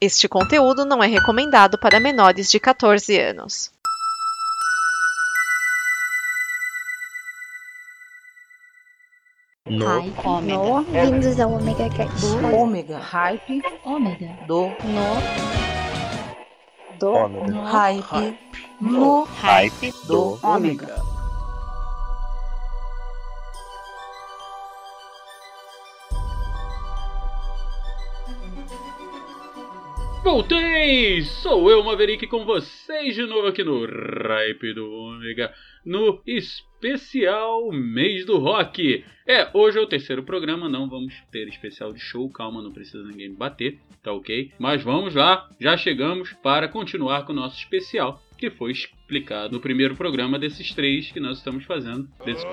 Este conteúdo não é recomendado para menores de 14 anos. No. Hype. No. Vindos ao Omega Cast. Ômega. Hype. Ômega. Do. No. Do. Ômega. Hype. No. Hype Do. do Ômega. Voltei! Sou eu, Maverick, com vocês de novo aqui no Hype do Ômega, no especial Mês do Rock. É, hoje é o terceiro programa, não vamos ter especial de show, calma, não precisa ninguém bater, tá ok? Mas vamos lá, já chegamos para continuar com o nosso especial, que foi explicado no primeiro programa desses três que nós estamos fazendo. Desses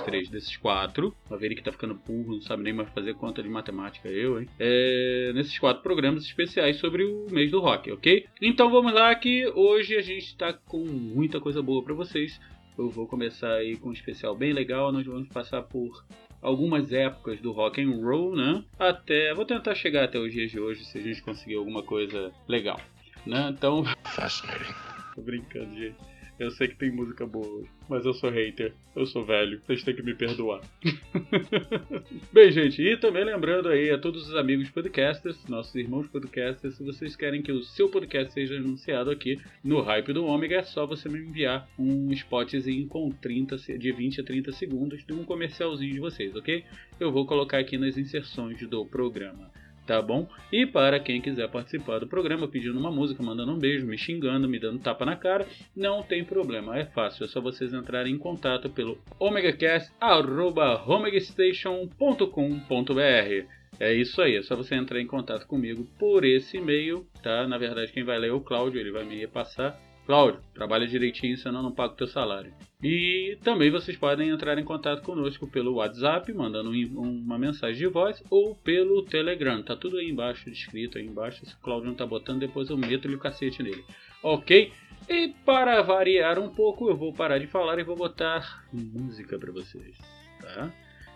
três desses quatro. A Maverick tá ficando burro, não sabe nem mais fazer conta de matemática, eu, hein? É, nesses quatro programas especiais sobre o mês do rock, ok? Então vamos lá que hoje a gente tá com muita coisa boa para vocês. Eu vou começar aí com um especial bem legal, nós vamos passar por algumas épocas do rock and roll, né? Até, vou tentar chegar até os dias de hoje se a gente conseguir alguma coisa legal, né? Então, Fascinating. tô brincando, gente. Eu sei que tem música boa, mas eu sou hater, eu sou velho, vocês têm que me perdoar. Bem, gente, e também lembrando aí a todos os amigos podcasters, nossos irmãos podcasters, se vocês querem que o seu podcast seja anunciado aqui no Hype do Ômega, é só você me enviar um spotzinho com 30, se- de 20 a 30 segundos de um comercialzinho de vocês, ok? Eu vou colocar aqui nas inserções do programa tá bom? E para quem quiser participar do programa pedindo uma música, mandando um beijo, me xingando, me dando tapa na cara, não tem problema, é fácil, é só vocês entrarem em contato pelo omegacast@omegastation.com.br. É isso aí, é só você entrar em contato comigo por esse e-mail, tá? Na verdade, quem vai ler é o Cláudio, ele vai me repassar. Cláudio, trabalha direitinho, senão não pago teu salário. E também vocês podem entrar em contato conosco pelo WhatsApp, mandando um- uma mensagem de voz, ou pelo Telegram. Tá tudo aí embaixo, descrito aí embaixo. Se o Claudio não tá botando, depois eu meto-lhe o cacete nele. Ok? E para variar um pouco, eu vou parar de falar e vou botar música para vocês, tá?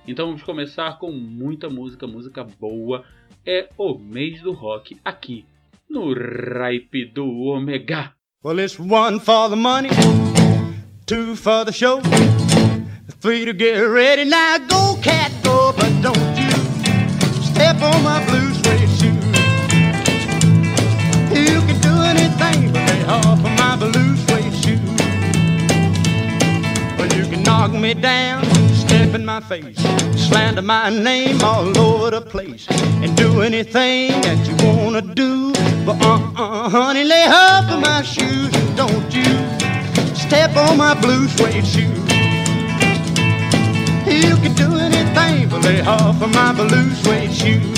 Então vamos começar com muita música, música boa. É o mês do rock aqui no Ripe do Omega. Well, it's one for the money, two for the show, three to get ready. Now go, cat, go, but don't you step on my blue suede shoe. You can do anything but lay off of my blue suede shoe. Well, you can knock me down, step in my face, slander my name all over the place, and do anything that you wanna do. But uh-uh, honey, lay off of my shoes and don't you step on my blue suede shoe. You can do anything but lay off of my blue suede shoe.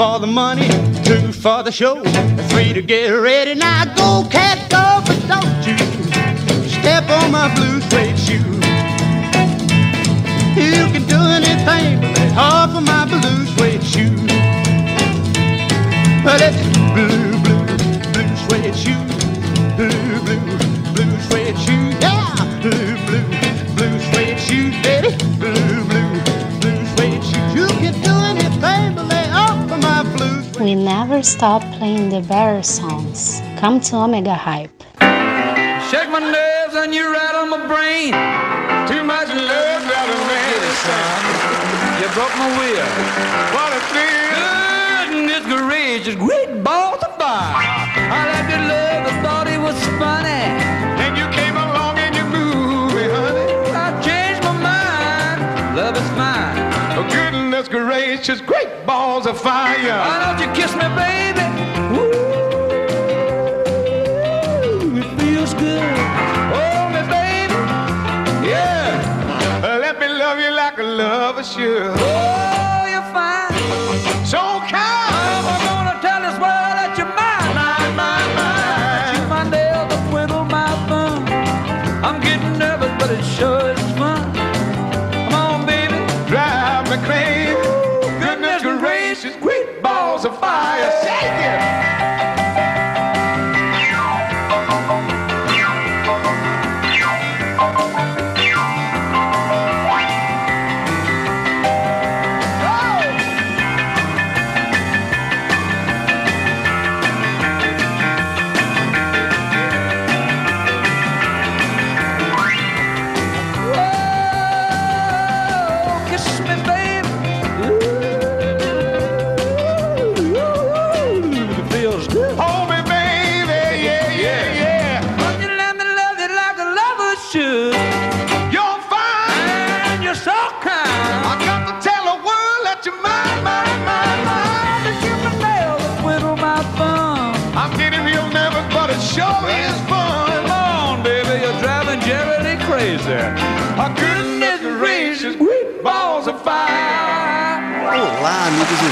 For the money, two for the show, three to get ready. Now go, cat, go, but don't you step on my blue suede shoe. You can do anything but lay off of my blue suede shoe. Well, it's blue, blue, blue suede shoe. Blue, blue, blue suede shoe. Yeah, We never stop playing the better songs. Come to Omega Hype. Shake my nerves and you rattle my brain. Too much love. You broke my. What a thrill. Goodness gracious, great balls of fire. Gracious, great balls of fire. Why don't you kiss me, baby? Ooh, it feels good. Oh, Hold me, baby. Yeah. Let me love you like a lover should. Oh, you're fine. So kind. I'm gonna tell this world that you're mine, mine, mine, my twiddle my thumb. I'm getting nervous, but it sure is fun. Balls of fire. Shake it.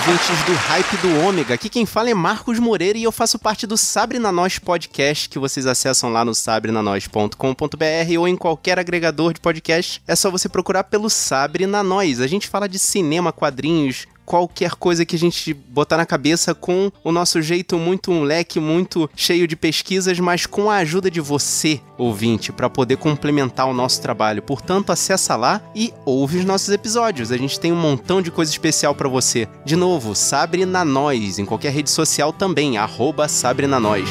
Ouvintes do Hype do Ômega. Aqui quem fala é Marcos Moreira e eu faço parte do Sabre na Nós podcast que vocês acessam lá no sabrenanois.com.br ou em qualquer agregador de podcast. É só você procurar pelo Sabre na Nós. A gente fala de cinema, quadrinhos, qualquer coisa que a gente botar na cabeça com o nosso jeito muito leque muito cheio de pesquisas, mas com a ajuda de você, ouvinte, para poder complementar o nosso trabalho. Portanto, acessa lá e ouve os nossos episódios. A gente tem um montão de coisa especial para você. De novo, Sabre na Nós, em qualquer rede social também, arroba Sabre na Nós.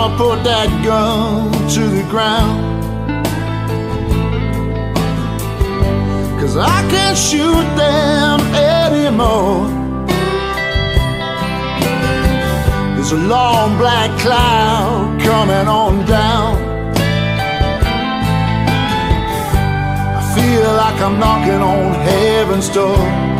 Mama put that gun to the ground. Cause I can't shoot them anymore. There's a long black cloud coming on down. I feel like I'm knocking on heaven's door.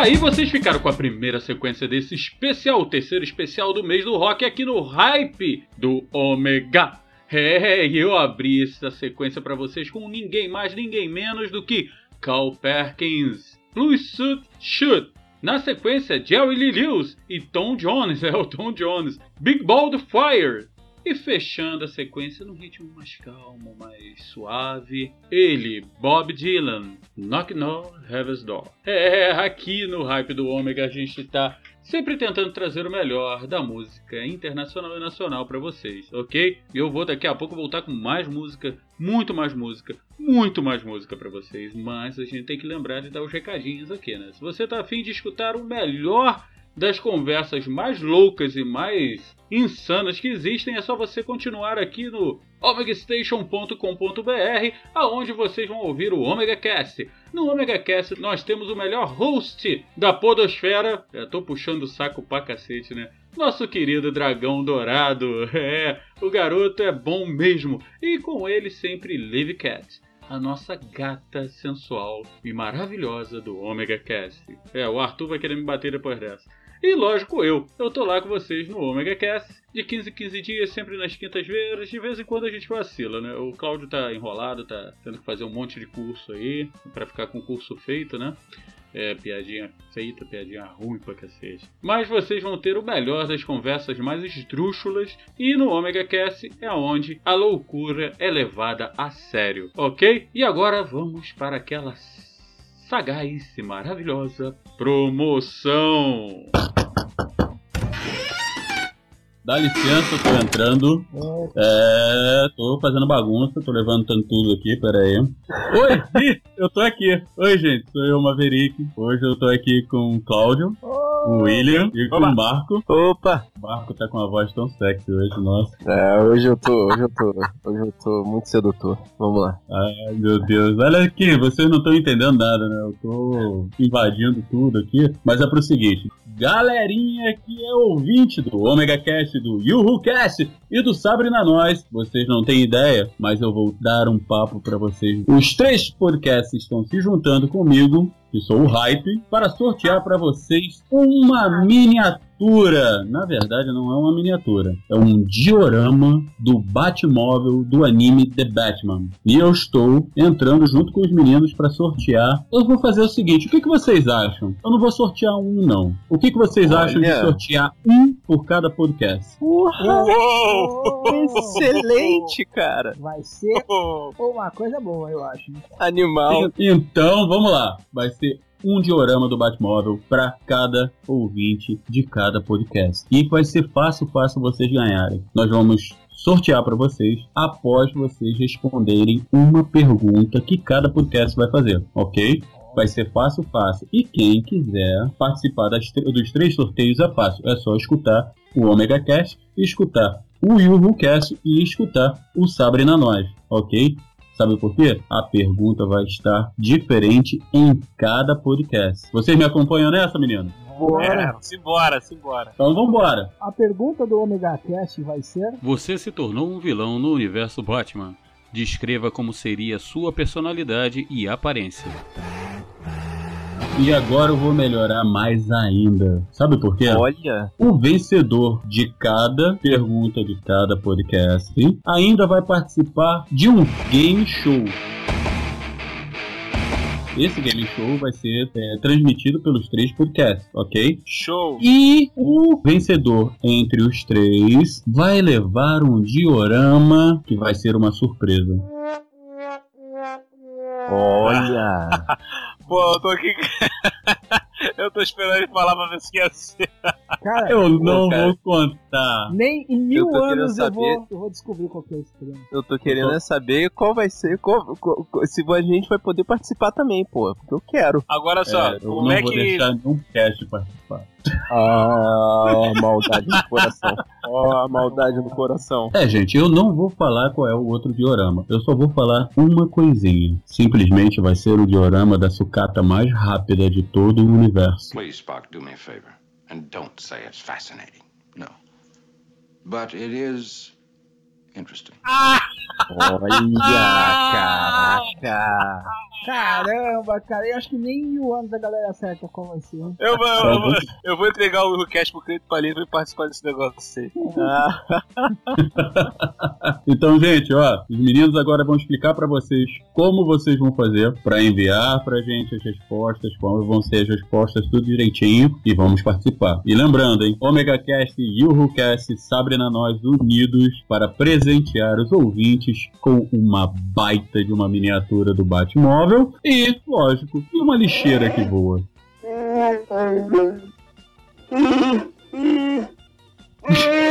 aí vocês ficaram com a primeira sequência desse especial, o terceiro especial do mês do rock aqui no Hype do Ômega. É, e eu abri essa sequência para vocês com ninguém mais, ninguém menos do que Carl Perkins, Blue Suit Shoot. Na sequência, Jerry Lee Lewis e Tom Jones, é o Tom Jones, Big Ball Fire. E fechando a sequência num ritmo mais calmo, mais suave, ele, Bob Dylan, Knock No Heaven's Door. É, aqui no Hype do Ômega a gente tá sempre tentando trazer o melhor da música internacional e nacional para vocês, ok? Eu vou daqui a pouco voltar com mais música, muito mais música, muito mais música para vocês, mas a gente tem que lembrar de dar os recadinhos aqui, né? Se você tá afim de escutar o melhor das conversas mais loucas e mais insanas que existem, é só você continuar aqui no omegastation.com.br, aonde vocês vão ouvir o Omega Cast. No Omega Cast nós temos o melhor host da podosfera. Eu tô puxando o saco pra cacete, né? Nosso querido dragão dourado. É, o garoto é bom mesmo. E com ele sempre Live Cat a nossa gata sensual e maravilhosa do Omega Cast. É, o Arthur vai querer me bater depois dessa. E lógico, eu. Eu tô lá com vocês no Omega Cast, de 15 em 15 dias, sempre nas quintas-feiras. De vez em quando a gente vacila, né? O Cláudio tá enrolado, tá tendo que fazer um monte de curso aí, pra ficar com o curso feito, né? É, piadinha feita, piadinha ruim pra cacete. Mas vocês vão ter o melhor das conversas mais esdrúxulas e no Omega Cast é onde a loucura é levada a sério, ok? E agora vamos para aquela sagaz e maravilhosa promoção. Dá licença, tô entrando. É, tô fazendo bagunça, tô levantando tudo aqui, pera aí. Oi, eu tô aqui. Oi, gente, sou eu, Maverick. Hoje eu tô aqui com o Cláudio, o William e com o Marco. Opa! O Marco tá com uma voz tão sexy hoje, nossa. É, hoje eu tô, hoje eu tô, hoje eu tô muito sedutor. Vamos lá. Ai, meu Deus. Olha aqui, vocês não estão entendendo nada, né? Eu tô invadindo tudo aqui. Mas é pro seguinte: galerinha que é ouvinte do Omega Cast, do Yuhu Cast e do Sabre na Nós, vocês não têm ideia, mas eu vou dar um papo pra vocês. Os três podcasts estão se juntando comigo, que sou o Hype, para sortear pra vocês uma miniatura. Na verdade, não é uma miniatura, é um diorama do Batmóvel do anime The Batman. E eu estou entrando junto com os meninos para sortear. Eu vou fazer o seguinte: o que, que vocês acham? Eu não vou sortear um, não. O que, que vocês Olha. acham de sortear um por cada podcast? Excelente, cara. Vai ser uma coisa boa, eu acho. Animal. Então, vamos lá. Vai ser um diorama do Batmóvel para cada ouvinte de cada podcast. E vai ser fácil, fácil vocês ganharem. Nós vamos sortear para vocês após vocês responderem uma pergunta que cada podcast vai fazer, ok? Vai ser fácil, fácil. E quem quiser participar das dos três sorteios é fácil. É só escutar o Omega Cast, escutar o Yuhu Cast e escutar o Sabre na Nós, ok? Sabe por quê? A pergunta vai estar diferente em cada podcast. Vocês me acompanham nessa, menino? Bora. simbora, simbora. Então vambora. A pergunta do Omega Cast vai ser: Você se tornou um vilão no universo Batman. Descreva como seria sua personalidade e aparência. E agora eu vou melhorar mais ainda. Sabe por quê? Olha, O vencedor de cada pergunta de cada podcast ainda vai participar de um game show. Esse game show vai ser é, transmitido pelos três podcasts, ok? show. E o vencedor entre os três vai levar um diorama que vai ser uma surpresa. Olha. Pô, eu tô aqui. eu tô esperando ele falar pra ver se ia ser. Cara, Eu não cara. vou contar. nem em mil tô querendo anos eu saber. vou, eu vou descobrir qual que é esse prêmio. Eu tô querendo é saber qual vai ser, qual- qual- qual- se a gente vai poder participar também, pô. Porque eu quero. Agora só, É, eu como não é vou que. deixar nenhum cast participar. Ah, maldade no coração. Ó, a maldade no coração. É, gente, eu não vou falar qual é o outro diorama. Eu só vou falar uma coisinha. Simplesmente vai ser o diorama da sucata mais rápida de todo o universo. Please, Spock, do me a favor. And don't say it's fascinating. No. But it is interesting. Olha, caraca. Caramba, cara, eu acho que nem mil anos a galera acerta como vai ser. hein? Eu vou, eu, vou, eu vou entregar o Cast pro Cleito Palito e participar desse negócio aí. Então, gente, ó, os meninos agora vão explicar pra vocês como vocês vão fazer pra enviar pra gente as respostas, como vão ser as respostas, tudo direitinho e vamos participar. E lembrando, hein, Omega Cast e UruCast Sabrina Nós unidos para presentear os ouvintes com uma baita de uma miniatura do Batmóvel e, lógico, uma lixeira que voa.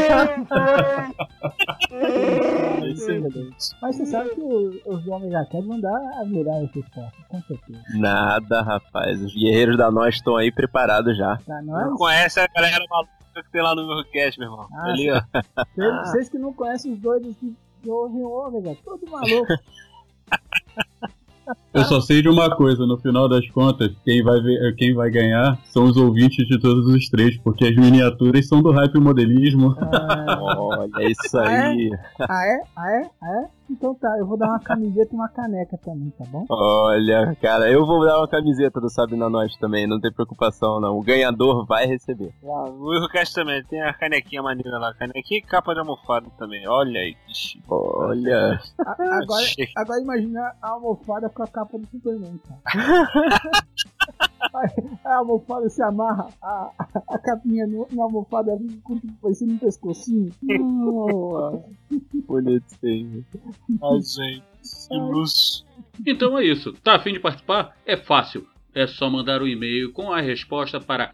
Mas você sabe que os do Omega Cast vão dar as melhores respostas, com certeza. Nada, rapaz. Os guerreiros da nós estão aí preparados já. Pra Não nós, conhece a galera maluca que tem lá no meu Cast, meu irmão. Ah, Ali, ó. vocês- vocês que não conhecem os doidos que que ouvem o Omega, todo maluco. Eu só sei de uma coisa, no final das contas, quem vai, ver, quem vai ganhar são os ouvintes de todos os três, porque as miniaturas são do hype modelismo. Olha isso aí. Ah, é? Ah, é? Ah, é? Então tá, eu vou dar uma camiseta e uma caneca também, tá bom? Olha, cara, eu vou dar uma camiseta do Sabe na Nós também, não tem preocupação não. O ganhador vai receber. Ah, o Eurocast também, tem a canequinha maneira lá. Canequinha e capa de almofada também. Olha aí, que chique. Olha. Agora, agora imagina a almofada com a capa do Superman, cara. A almofada se amarra, a, a, a capinha no, na almofada fica com- parecendo um pescocinho. Bonitinho. Ai, gente, que luxo. Então é isso. Tá a fim de participar? É fácil. É só mandar o e-mail com a resposta para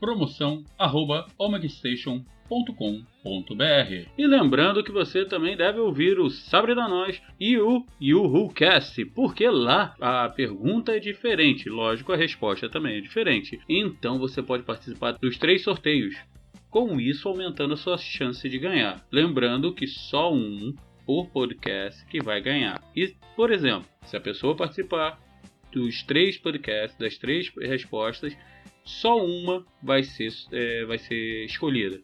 E lembrando que você também deve ouvir o Sabre da Nós e o YuhuCast, porque lá a pergunta é diferente, lógico, a resposta também é diferente. Então você pode participar dos três sorteios. Com isso aumentando a sua chance de ganhar. Lembrando que só um por podcast que vai ganhar. E, por exemplo, se a pessoa participar dos três podcasts, das três respostas, só uma vai ser, é, vai ser escolhida.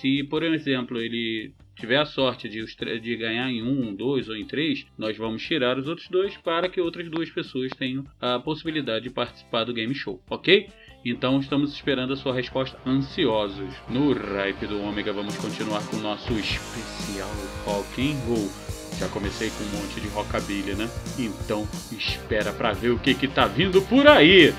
Se, por exemplo, ele tiver a sorte de, de ganhar em um, dois ou em três, nós vamos tirar os outros dois para que outras duas pessoas tenham a possibilidade de participar do game show, ok? Então estamos esperando a sua resposta ansiosos. No Ripe do Ômega vamos continuar com o nosso especial Rock and Roll. Já comecei com um monte de rockabilly, né? Então espera pra ver o que que tá vindo por aí.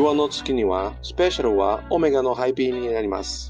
弱の月には、スペシャルはオメガのハイピーになります。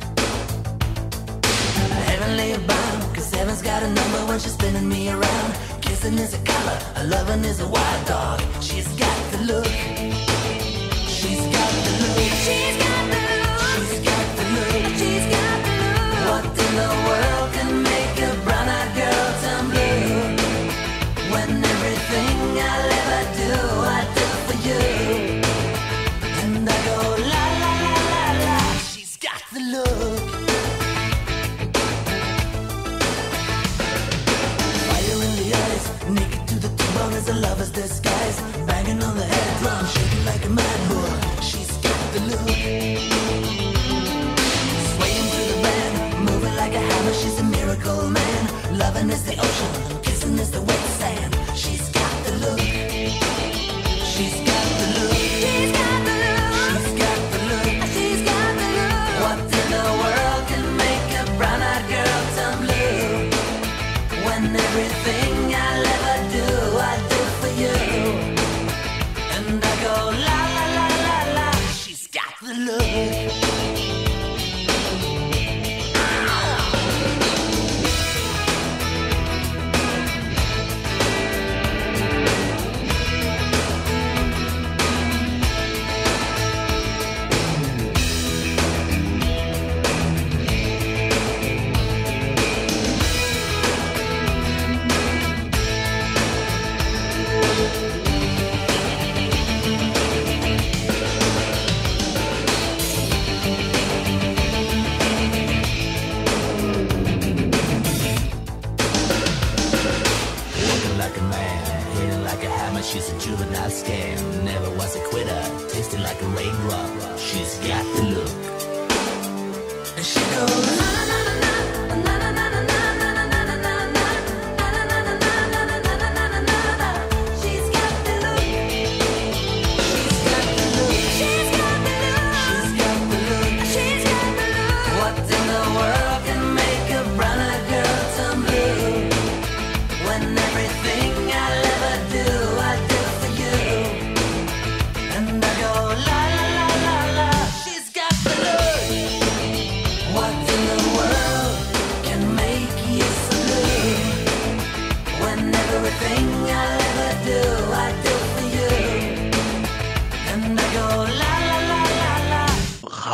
suddenly a bomb. Cause heaven's got a number when she's spinning me around. Kissing is a color, a loving is a wild dog. She's got the look. is the ocean.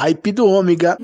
Hype do Ômega.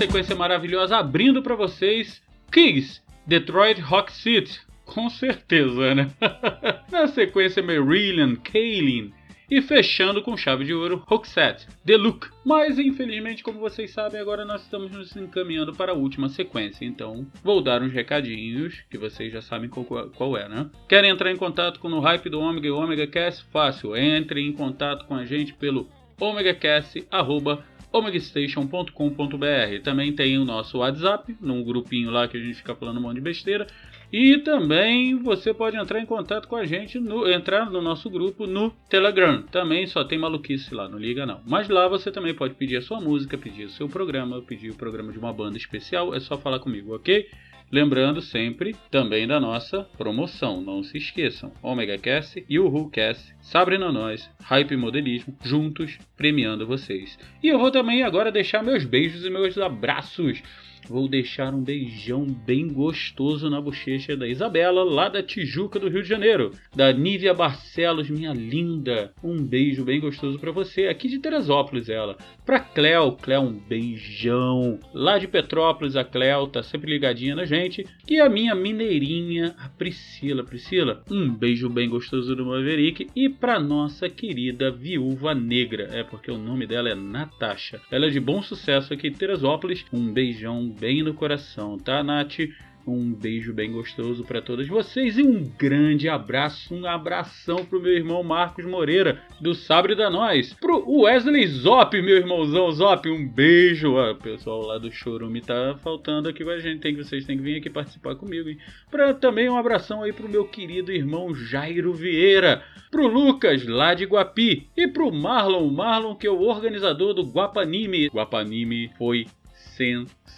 Sequência maravilhosa abrindo pra vocês Kigs, Detroit Rock City. Com certeza, né? Na sequência Marillion, Kaylin e fechando com chave de ouro Roxette, The Look. Mas infelizmente, como vocês sabem, agora nós estamos nos encaminhando para a última sequência. Então vou dar uns recadinhos que vocês já sabem qual, qual é, né? Querem entrar em contato com o Hype do Omega e Omega Cast? Fácil, entre em contato com a gente pelo omegacast.com omegastation.com.br. Também tem o nosso WhatsApp, num grupinho lá que a gente fica falando um monte de besteira. E também você pode entrar em contato com a gente, no, entrar no nosso grupo no Telegram. Também só tem maluquice lá, não liga não. Mas lá você também pode pedir a sua música, pedir o seu programa, pedir o programa de uma banda especial. É só falar comigo, ok? Lembrando sempre também da nossa promoção, não se esqueçam. Omega Cast e o WhoCast, Sabrina Nós, Hype Modelismo, juntos premiando vocês. E eu vou também agora deixar meus beijos e meus abraços. Vou deixar um beijão bem gostoso na bochecha da Isabela, lá da Tijuca do Rio de Janeiro. Da Nívia Barcelos, minha linda. Um beijo bem gostoso para você, aqui de Teresópolis ela. Pra Cleo, Cleo, um beijão. Lá de Petrópolis, a Cleo tá sempre ligadinha na gente. E a minha mineirinha, a Priscila. Priscila, um beijo bem gostoso do Maverick. E pra nossa querida Viúva Negra, é porque o nome dela é Natasha. Ela é de bom sucesso aqui em Teresópolis. Um beijão bem no coração, tá, Nath? Um beijo bem gostoso para todas vocês e um grande abraço, um abração pro meu irmão Marcos Moreira, do Sabre da Nós. Pro Wesley Zop, meu irmãozão Zop, um beijo. Ah, o pessoal lá do Chorume tá faltando aqui com a gente, tem que vocês têm que vir aqui participar comigo, hein? Pra, também um abração aí pro meu querido irmão Jairo Vieira, pro Lucas, lá de Guapi, e pro Marlon, Marlon que é o organizador do Guapanime. Guapanime foi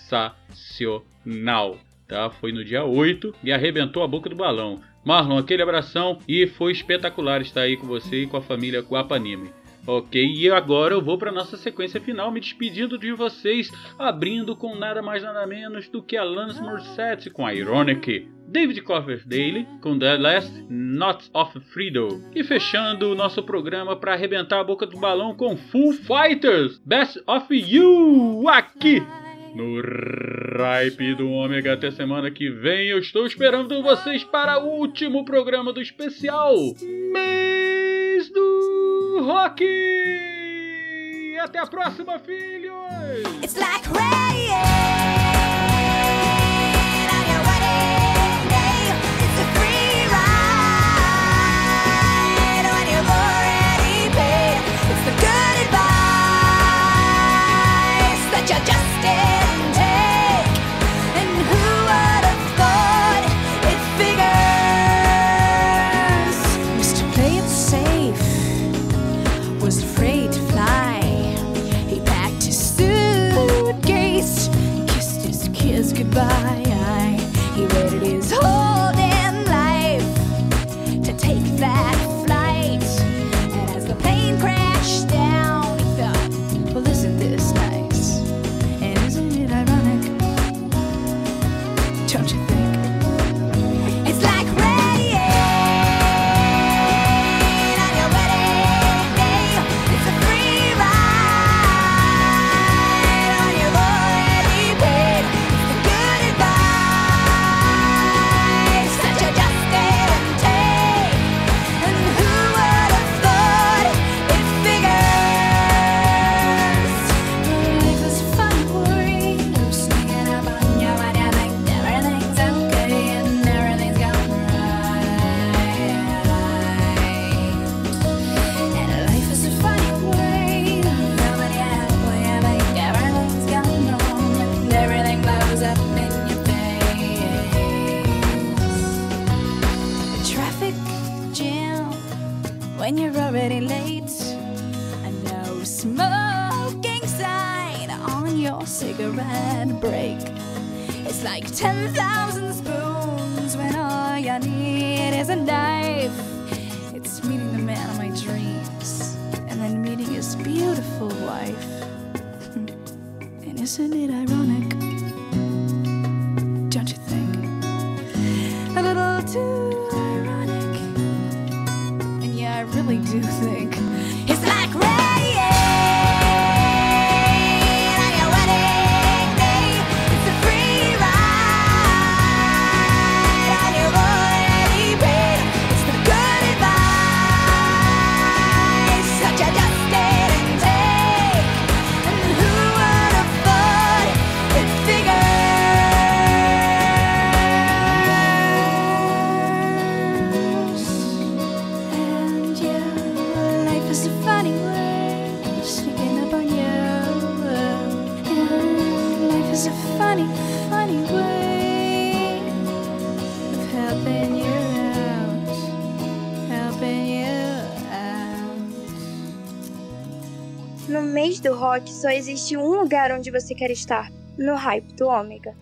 sensacional tá? Foi no dia 8 e arrebentou a boca do balão. Marlon, aquele abração e foi espetacular estar aí com você e com a família Guapanime. Ok, e agora eu vou para nossa sequência final, me despedindo de vocês, abrindo com nada mais nada menos do que Alanis Morissette com Ironic, David Coverdale com The Last Knots of Freedom e fechando o nosso programa para arrebentar a boca do balão com Full Fighters, Best of You, aqui no Ripe do Ômega. Até semana que vem. Eu estou esperando vocês para o último programa do especial Mês do Rock. Até a próxima, filhos! goodbye. I, he waited life. And isn't it ironic? Don't you think? A little too ironic. And yeah, I really do think. existe um lugar onde você quer estar: no hype do Ômega.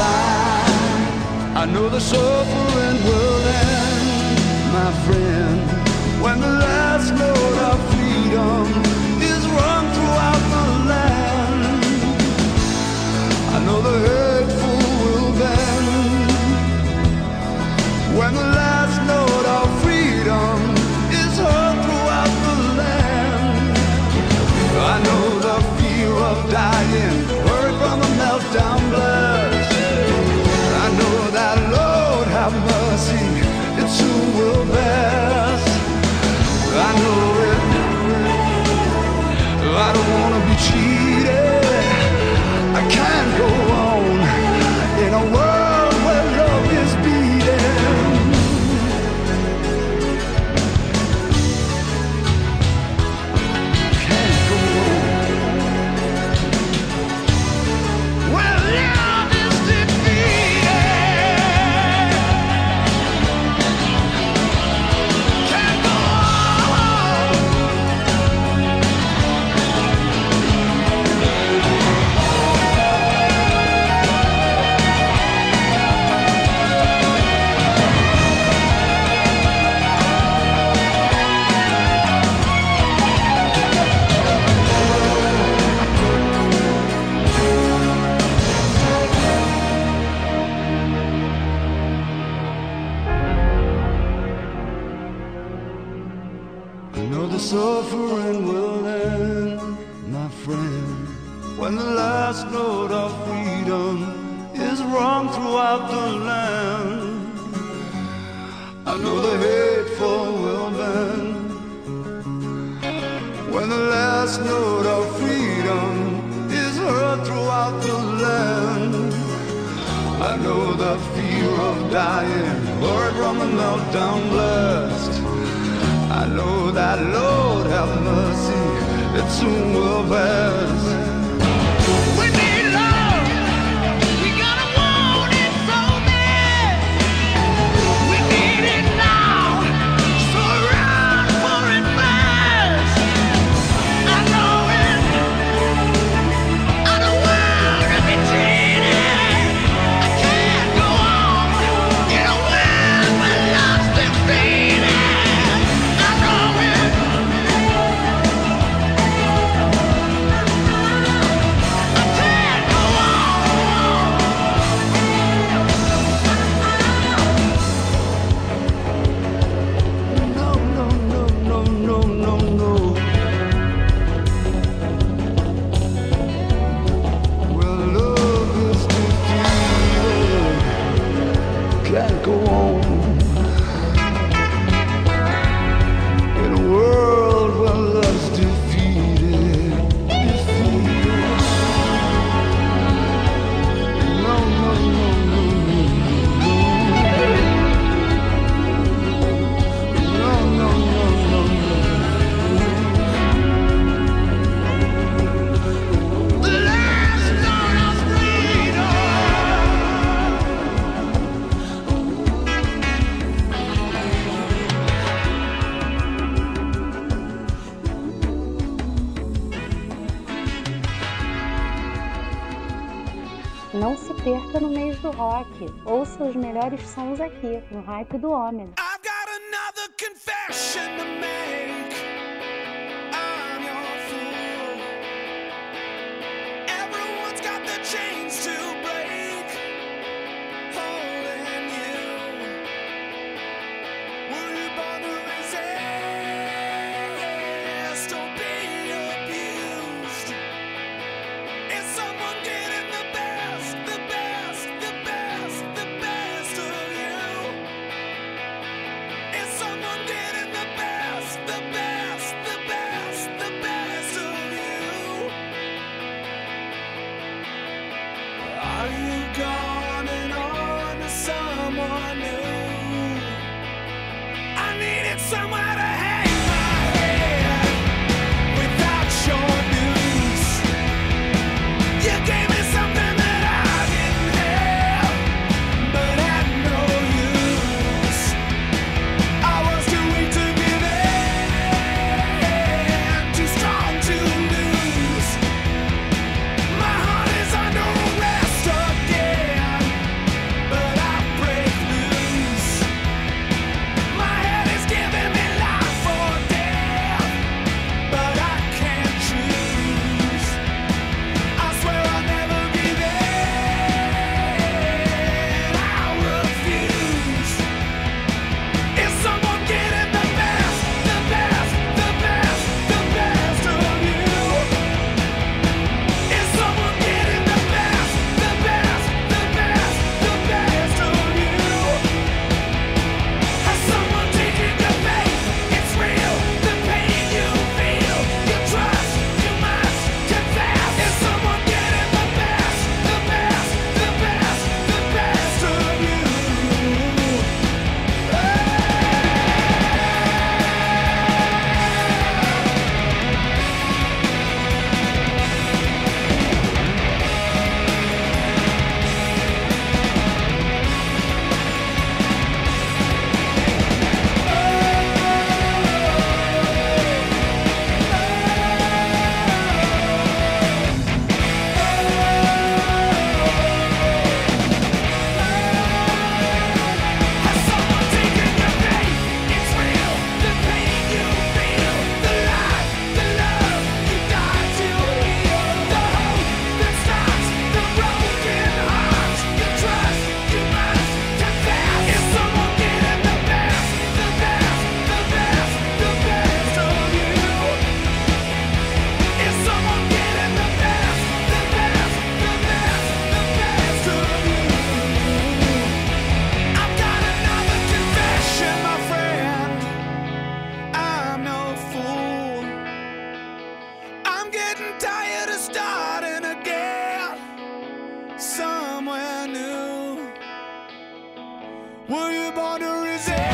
I know the suffering will end, my friend, when the last load of freedom is run throughout the land. I know the Hype do Ômega. Were you born to resist?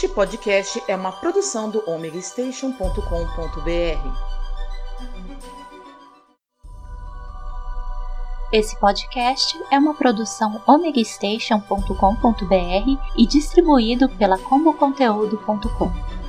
Este podcast é uma produção do omegastation.com.br. Esse podcast é uma produção omegastation.com.br e distribuído pela comboconteúdo.com.